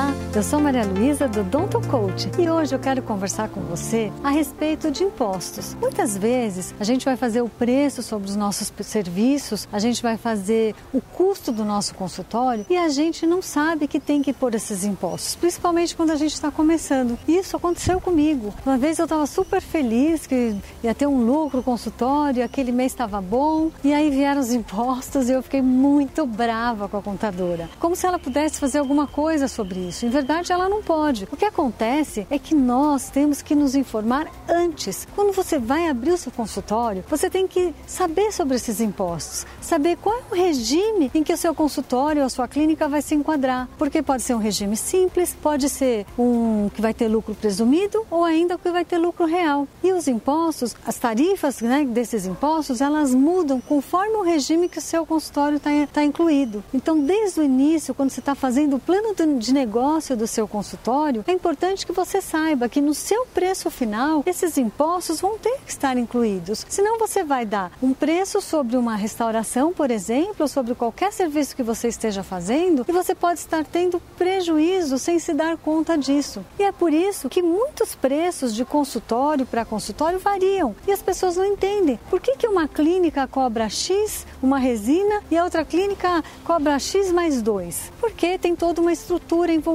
Olá, eu sou Maria Luísa do Donto Coach e hoje eu quero conversar com você a respeito de impostos. Muitas vezes a gente vai fazer o preço sobre os nossos serviços, a gente vai fazer o custo do nosso consultório e a gente não sabe que tem que pôr esses impostos, principalmente quando a gente está começando. Isso aconteceu comigo. Uma vez eu estava super feliz que ia ter um lucro consultório, aquele mês estava bom e aí vieram os impostos e eu fiquei muito brava com a contadora, como se ela pudesse fazer alguma coisa sobre isso. Em verdade, ela não pode. O que acontece é que nós temos que nos informar antes. Quando você vai abrir o seu consultório, você tem que saber sobre esses impostos, saber qual é o regime em que o seu consultório ou a sua clínica vai se enquadrar. Porque pode ser um regime simples, pode ser um que vai ter lucro presumido ou ainda que vai ter lucro real. E os impostos, as tarifas né, desses impostos, elas mudam conforme o regime que o seu consultório está tá incluído. Então, desde o início, quando você está fazendo o plano de negócio do seu consultório, é importante que você saiba que no seu preço final, esses impostos vão ter que estar incluídos. Senão você vai dar um preço sobre uma restauração, por exemplo, sobre qualquer serviço que você esteja fazendo, e você pode estar tendo prejuízo sem se dar conta disso. E é por isso que muitos preços de consultório para consultório variam e as pessoas não entendem. Por que, que uma clínica cobra X, uma resina, e a outra clínica cobra X mais 2? Porque tem toda uma estrutura envolvida,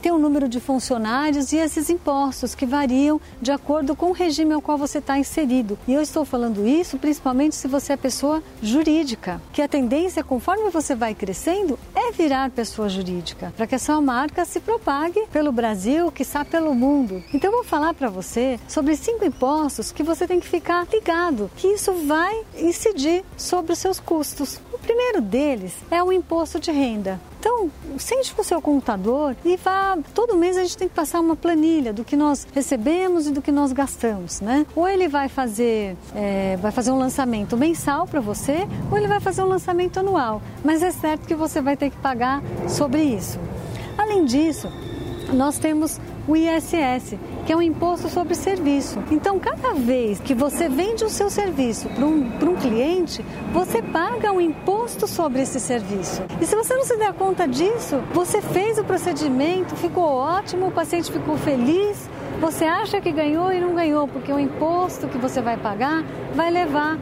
tem o um número de funcionários e esses impostos que variam de acordo com o regime ao qual você está inserido. E eu estou falando isso principalmente se você é pessoa jurídica, que a tendência, conforme você vai crescendo, é virar pessoa jurídica, para que a sua marca se propague pelo Brasil, quiçá pelo mundo. Então eu vou falar para você sobre cinco impostos que você tem que ficar ligado, que isso vai incidir sobre os seus custos. O primeiro deles é o imposto de renda. Então, sente com o seu contador e vá. Todo mês a gente tem que passar uma planilha do que nós recebemos e do que nós gastamos, né? Ou ele vai fazer, é, vai fazer um lançamento mensal para você, ou ele vai fazer um lançamento anual. Mas é certo que você vai ter que pagar sobre isso. Além disso, nós temos o ISS, que é um imposto sobre serviço. Então, cada vez que você vende o seu serviço para um, um cliente, você paga um imposto sobre esse serviço. E se você não se der conta disso, você fez o procedimento, ficou ótimo, o paciente ficou feliz, você acha que ganhou e não ganhou, porque o imposto que você vai pagar vai levar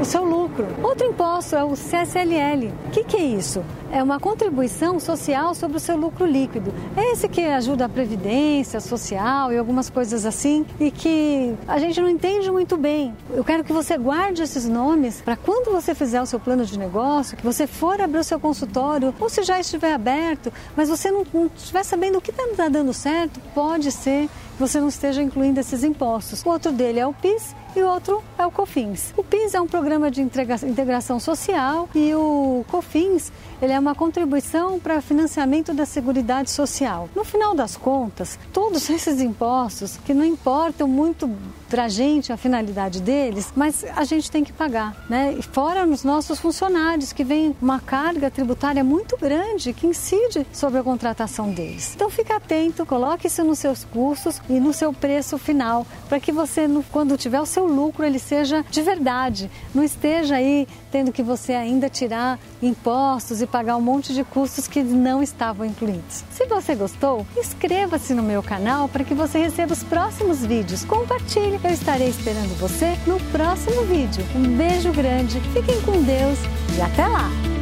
o seu lucro. Outro imposto é o CSLL. O que, que, é isso? É uma contribuição social sobre o seu lucro líquido. É esse que ajuda a previdência social e algumas coisas assim e que a gente não entende muito bem. Eu quero que você guarde esses nomes para quando você fizer o seu plano de negócio, que você for abrir o seu consultório ou se já estiver aberto, mas você não, não estiver sabendo o que está dando certo, pode ser que você não esteja incluindo esses impostos. O outro dele é o PIS e o outro é o COFINS. O PIS é um programa de integração social e o COFINS ele é uma contribuição para financiamento da Seguridade Social. No final das contas, todos esses impostos, que não importam muito para a gente a finalidade deles, mas a gente tem que pagar, né? E fora os nossos funcionários, que vem uma carga tributária muito grande que incide sobre a contratação deles. Então fique atento, coloque isso nos seus custos e no seu preço final, para que você, quando tiver o seu lucro, ele seja de verdade, não esteja aí tendo que você ainda tirar impostos e pagar um monte de custos que não estavam incluídos. Se você gostou, inscreva-se no meu canal para que você receba os próximos vídeos. Compartilhe, eu estarei esperando você no próximo vídeo. Um beijo grande, fiquem com Deus e até lá!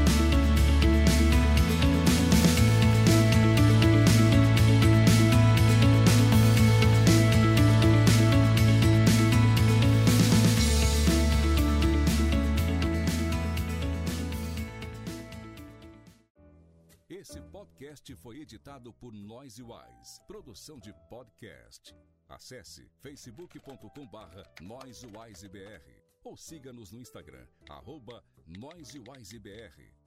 Esse podcast foi editado por Noise Wise, produção de podcast. Acesse facebook.com barra NoiseWiseBR ou siga-nos no Instagram, arroba NoiseWiseBR.